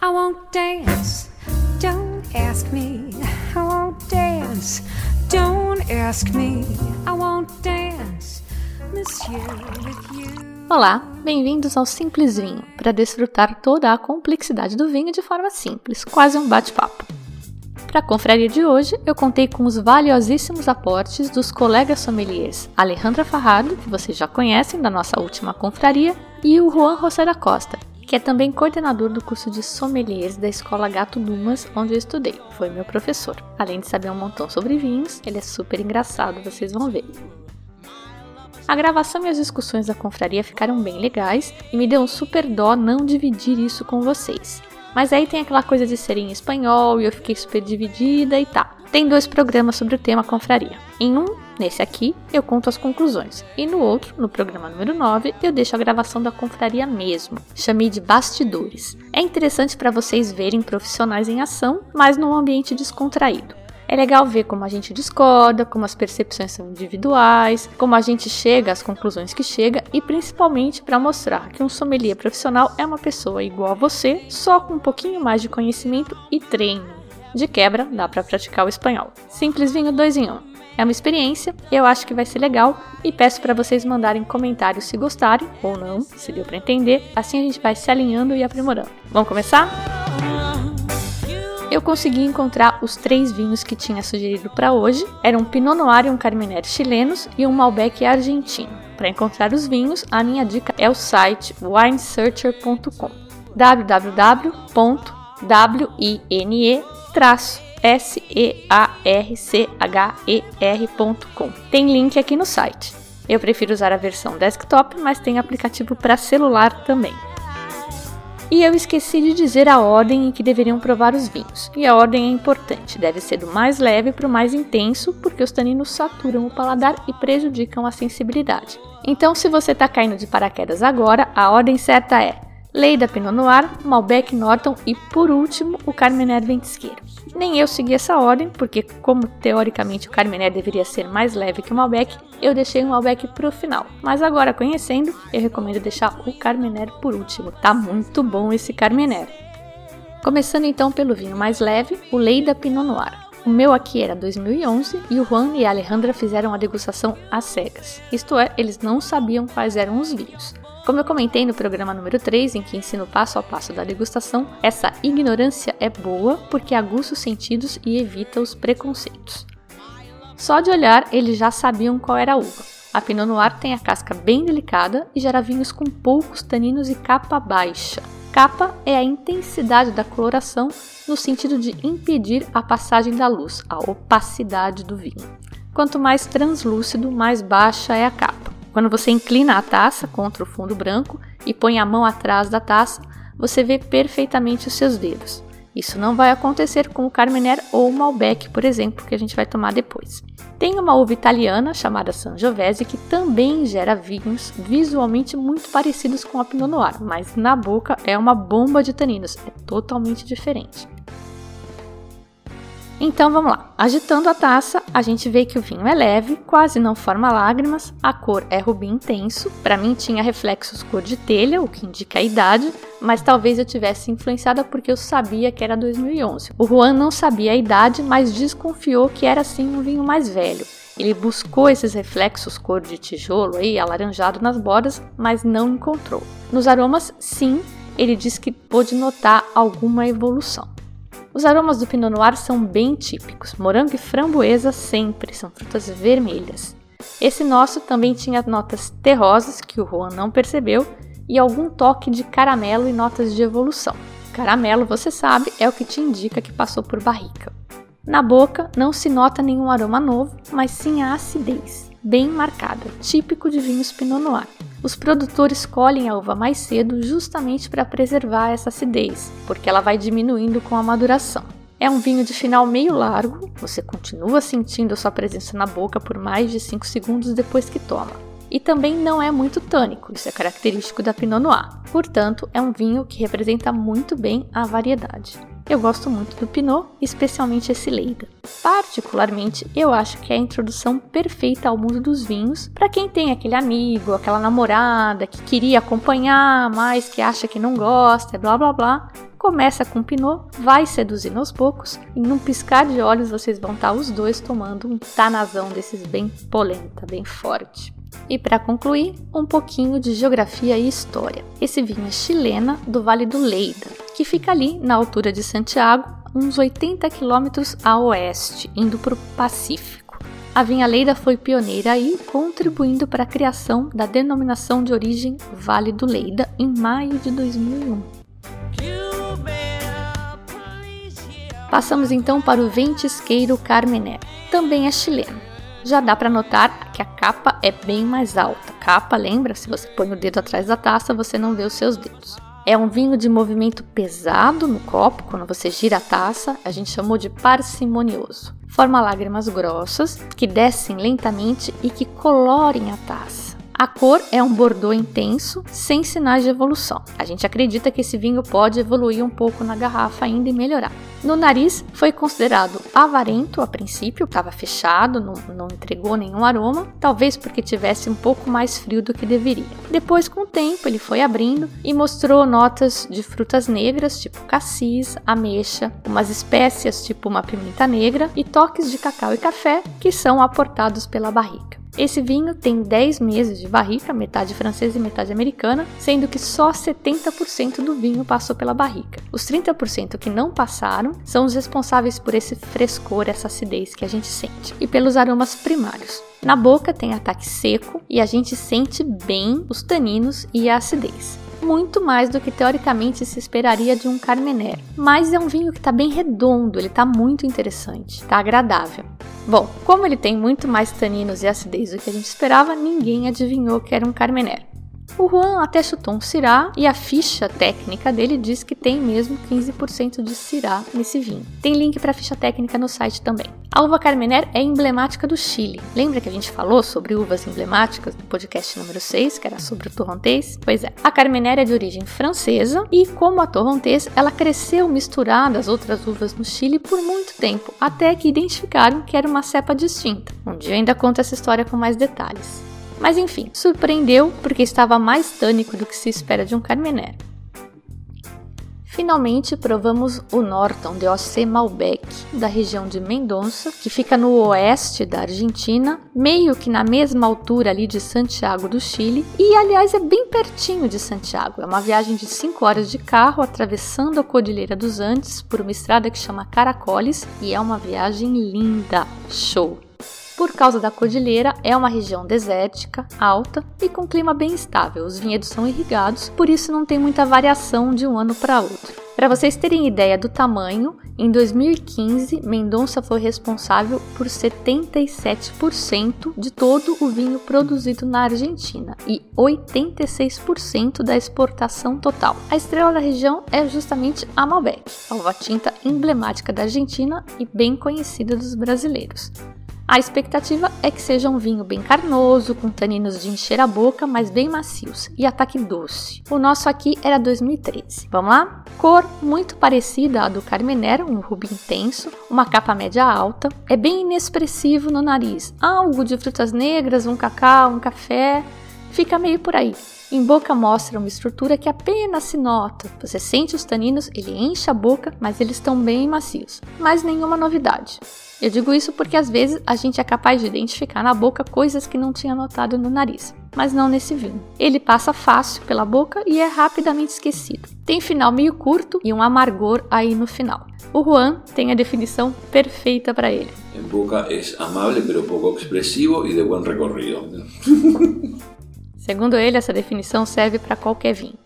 I won't dance. Don't ask me. I won't dance. Don't ask me. I won't dance. Monsieur, with you. Olá, bem-vindos ao Simples Vinho, para desfrutar toda a complexidade do vinho de forma simples, quase um bate-papo. Para a confraria de hoje, eu contei com os valiosíssimos aportes dos colegas sommeliers Alejandra Farrado, que vocês já conhecem da nossa última confraria, e o Juan José da Costa, que é também coordenador do curso de sommeliers da Escola Gato Dumas, onde eu estudei. Foi meu professor. Além de saber um montão sobre vinhos, ele é super engraçado, vocês vão ver. A gravação e as discussões da confraria ficaram bem legais e me deu um super dó não dividir isso com vocês. Mas aí tem aquela coisa de ser em espanhol e eu fiquei super dividida e tá. Tem dois programas sobre o tema confraria. Em um, nesse aqui, eu conto as conclusões. E no outro, no programa número 9, eu deixo a gravação da confraria mesmo. Chamei de bastidores. É interessante para vocês verem profissionais em ação, mas num ambiente descontraído. É legal ver como a gente discorda, como as percepções são individuais, como a gente chega às conclusões que chega e principalmente para mostrar que um sommelier profissional é uma pessoa igual a você, só com um pouquinho mais de conhecimento e treino. De quebra, dá para praticar o espanhol. Simples vinho 2 em 1. Um. É uma experiência, eu acho que vai ser legal e peço para vocês mandarem comentários se gostarem ou não, se deu para entender. Assim a gente vai se alinhando e aprimorando. Vamos começar? Eu consegui encontrar os três vinhos que tinha sugerido para hoje. Eram um Pinot Noir e um Carmenère chilenos e um Malbec argentino. Para encontrar os vinhos, a minha dica é o site winesearcher.com www.wine S-E-A-R-C-H-E-R.com. Tem link aqui no site. Eu prefiro usar a versão desktop, mas tem aplicativo para celular também. E eu esqueci de dizer a ordem em que deveriam provar os vinhos. E a ordem é importante, deve ser do mais leve para o mais intenso, porque os taninos saturam o paladar e prejudicam a sensibilidade. Então, se você está caindo de paraquedas agora, a ordem certa é Leida Pinot Noir, Malbec Norton e, por último, o Carmener Ventisqueiro. Nem eu segui essa ordem, porque como teoricamente o Carmener deveria ser mais leve que o Malbec, eu deixei o Malbec pro final. Mas agora conhecendo, eu recomendo deixar o Carmener por último. Tá muito bom esse Carmener. Começando então pelo vinho mais leve, o Leida Pinot Noir. O meu aqui era 2011 e o Juan e a Alejandra fizeram a degustação às cegas. Isto é, eles não sabiam quais eram os vinhos. Como eu comentei no programa número 3, em que ensino passo a passo da degustação, essa ignorância é boa porque aguça os sentidos e evita os preconceitos. Só de olhar, eles já sabiam qual era a uva. A Pinot Noir tem a casca bem delicada e gera vinhos com poucos taninos e capa baixa. Capa é a intensidade da coloração no sentido de impedir a passagem da luz, a opacidade do vinho. Quanto mais translúcido, mais baixa é a capa. Quando você inclina a taça contra o fundo branco e põe a mão atrás da taça, você vê perfeitamente os seus dedos. Isso não vai acontecer com o Carmener ou o Malbec, por exemplo, que a gente vai tomar depois. Tem uma uva italiana chamada Sangiovese que também gera vinhos visualmente muito parecidos com a Pinot Noir, mas na boca é uma bomba de taninos, é totalmente diferente. Então vamos lá. Agitando a taça, a gente vê que o vinho é leve, quase não forma lágrimas, a cor é rubi intenso. Para mim tinha reflexos cor de telha, o que indica a idade, mas talvez eu tivesse influenciada porque eu sabia que era 2011. O Juan não sabia a idade, mas desconfiou que era sim um vinho mais velho. Ele buscou esses reflexos cor de tijolo aí, alaranjado nas bordas, mas não encontrou. Nos aromas, sim, ele diz que pôde notar alguma evolução. Os aromas do Pinot Noir são bem típicos. Morango e framboesa sempre são frutas vermelhas. Esse nosso também tinha notas terrosas que o Juan não percebeu e algum toque de caramelo e notas de evolução. Caramelo, você sabe, é o que te indica que passou por barrica. Na boca não se nota nenhum aroma novo, mas sim a acidez, bem marcada, típico de vinhos Pinot Noir. Os produtores colhem a uva mais cedo justamente para preservar essa acidez, porque ela vai diminuindo com a maduração. É um vinho de final meio largo, você continua sentindo a sua presença na boca por mais de 5 segundos depois que toma. E também não é muito tânico, isso é característico da Pinot Noir. Portanto, é um vinho que representa muito bem a variedade. Eu gosto muito do Pinot, especialmente esse Leida. Particularmente, eu acho que é a introdução perfeita ao mundo dos vinhos para quem tem aquele amigo, aquela namorada que queria acompanhar, mas que acha que não gosta, blá blá blá. Começa com Pinot, vai seduzindo aos poucos, e num piscar de olhos vocês vão estar os dois tomando um tanazão desses bem polenta, bem forte. E para concluir, um pouquinho de geografia e história. Esse vinho é chilena do Vale do Leida, que fica ali na altura de Santiago, uns 80 quilômetros a oeste, indo para o Pacífico. A vinha Leida foi pioneira aí, contribuindo para a criação da denominação de origem Vale do Leida em maio de 2001. Passamos então para o ventisqueiro Carmener, também é chileno já dá para notar que a capa é bem mais alta. Capa, lembra? Se você põe o dedo atrás da taça, você não vê os seus dedos. É um vinho de movimento pesado no copo, quando você gira a taça, a gente chamou de parcimonioso. Forma lágrimas grossas que descem lentamente e que colorem a taça. A cor é um bordô intenso, sem sinais de evolução. A gente acredita que esse vinho pode evoluir um pouco na garrafa ainda e melhorar. No nariz, foi considerado avarento a princípio, estava fechado, não, não, entregou nenhum aroma, talvez porque tivesse um pouco mais frio do que deveria. Depois, com o tempo, ele foi abrindo e mostrou notas de frutas negras, tipo cassis, ameixa, umas espécias, tipo uma pimenta negra, e toques de cacau e café, que são aportados pela barrica. Esse vinho tem 10 meses de barrica, metade francesa e metade americana, sendo que só 70% do vinho passou pela barrica. Os 30% que não passaram são os responsáveis por esse frescor, essa acidez que a gente sente, e pelos aromas primários. Na boca tem ataque seco e a gente sente bem os taninos e a acidez muito mais do que teoricamente se esperaria de um Carmener. Mas é um vinho que está bem redondo, ele está muito interessante, está agradável. Bom, como ele tem muito mais taninos e acidez do que a gente esperava, ninguém adivinhou que era um Carmener. O Juan até chutou um Syrah e a ficha técnica dele diz que tem mesmo 15% de Syrah nesse vinho. Tem link para a ficha técnica no site também. A uva Carmener é emblemática do Chile. Lembra que a gente falou sobre uvas emblemáticas no podcast número 6, que era sobre o torrontés? Pois é, a Carmener é de origem francesa e, como a torrontés, ela cresceu misturada às outras uvas no Chile por muito tempo, até que identificaram que era uma cepa distinta. Um dia eu ainda conto essa história com mais detalhes. Mas enfim, surpreendeu porque estava mais tânico do que se espera de um Carmener. Finalmente provamos o Norton de OC Malbec, da região de Mendonça, que fica no oeste da Argentina, meio que na mesma altura ali de Santiago do Chile, e aliás é bem pertinho de Santiago. É uma viagem de 5 horas de carro atravessando a Cordilheira dos Andes por uma estrada que chama Caracoles e é uma viagem linda. Show! Por causa da cordilheira, é uma região desértica, alta e com clima bem estável. Os vinhedos são irrigados, por isso não tem muita variação de um ano para outro. Para vocês terem ideia do tamanho, em 2015, Mendonça foi responsável por 77% de todo o vinho produzido na Argentina e 86% da exportação total. A estrela da região é justamente a Malbec, a uva tinta emblemática da Argentina e bem conhecida dos brasileiros. A expectativa é que seja um vinho bem carnoso, com taninos de encher a boca, mas bem macios, e ataque doce. O nosso aqui era 2013. Vamos lá? Cor muito parecida à do Carmener, um rubi intenso, uma capa média alta, é bem inexpressivo no nariz, algo de frutas negras, um cacau, um café, fica meio por aí. Em boca mostra uma estrutura que apenas se nota. Você sente os taninos, ele enche a boca, mas eles estão bem macios. Mas nenhuma novidade. Eu digo isso porque às vezes a gente é capaz de identificar na boca coisas que não tinha notado no nariz, mas não nesse vinho. Ele passa fácil pela boca e é rapidamente esquecido. Tem final meio curto e um amargor aí no final. O Juan tem a definição perfeita para ele. Em boca é amável, pero pouco expressivo e de bom recorrido. Segundo ele, essa definição serve para qualquer vinho.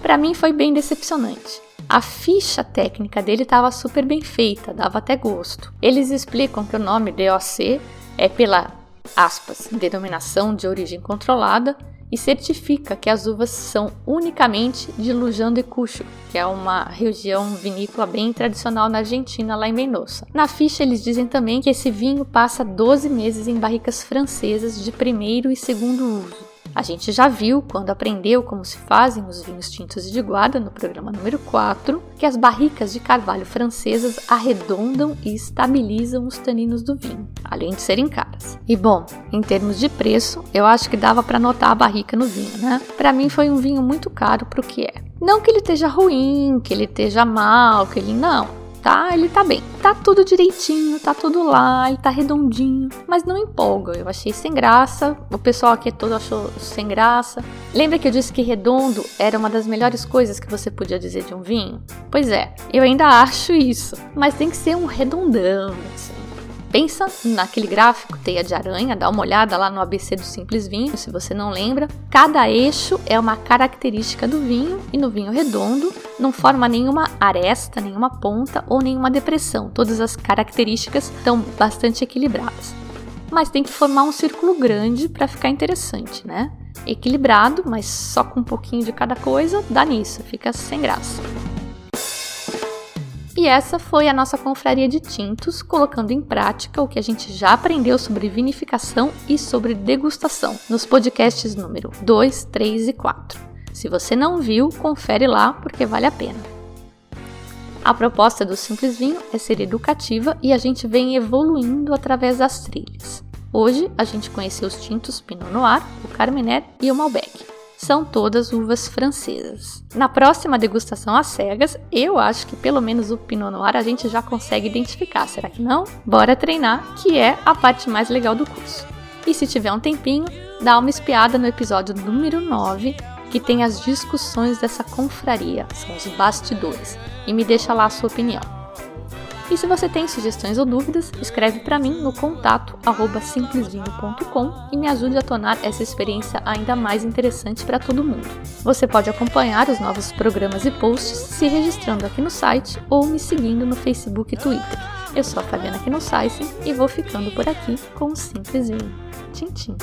Para mim foi bem decepcionante. A ficha técnica dele estava super bem feita, dava até gosto. Eles explicam que o nome DOC é pela aspas, denominação de origem controlada e certifica que as uvas são unicamente de Luján de Cucho, que é uma região vinícola bem tradicional na Argentina, lá em Mendoza. Na ficha eles dizem também que esse vinho passa 12 meses em barricas francesas de primeiro e segundo uso. A gente já viu, quando aprendeu como se fazem os vinhos tintos de guarda no programa número 4, que as barricas de carvalho francesas arredondam e estabilizam os taninos do vinho, além de serem caras. E bom, em termos de preço, eu acho que dava para notar a barrica no vinho, né? Para mim foi um vinho muito caro para o que é. Não que ele esteja ruim, que ele esteja mal, que ele não tá, ele tá bem. Tá tudo direitinho, tá tudo lá, ele tá redondinho, mas não empolga. Eu achei sem graça, o pessoal aqui todo achou sem graça. Lembra que eu disse que redondo era uma das melhores coisas que você podia dizer de um vinho? Pois é, eu ainda acho isso, mas tem que ser um redondão, assim. Pensa naquele gráfico teia de aranha, dá uma olhada lá no ABC do Simples Vinho, se você não lembra. Cada eixo é uma característica do vinho e no vinho redondo não forma nenhuma aresta, nenhuma ponta ou nenhuma depressão. Todas as características estão bastante equilibradas. Mas tem que formar um círculo grande para ficar interessante, né? Equilibrado, mas só com um pouquinho de cada coisa, dá nisso, fica sem graça. E essa foi a nossa confraria de tintos, colocando em prática o que a gente já aprendeu sobre vinificação e sobre degustação nos podcasts número 2, 3 e 4. Se você não viu, confere lá porque vale a pena. A proposta do Simples Vinho é ser educativa e a gente vem evoluindo através das trilhas. Hoje a gente conheceu os tintos Pinot Noir, o Carmener e o Malbec são todas uvas francesas. Na próxima degustação às cegas, eu acho que pelo menos o Pinot Noir a gente já consegue identificar, será que não? Bora treinar, que é a parte mais legal do curso. E se tiver um tempinho, dá uma espiada no episódio número 9, que tem as discussões dessa confraria, são os bastidores, e me deixa lá a sua opinião. E se você tem sugestões ou dúvidas, escreve para mim no contato simplesvinho.com e me ajude a tornar essa experiência ainda mais interessante para todo mundo. Você pode acompanhar os novos programas e posts se registrando aqui no site ou me seguindo no Facebook e Twitter. Eu sou a Fabiana Kinosaisen e vou ficando por aqui com o Simples Vinho. Tchim, tchim.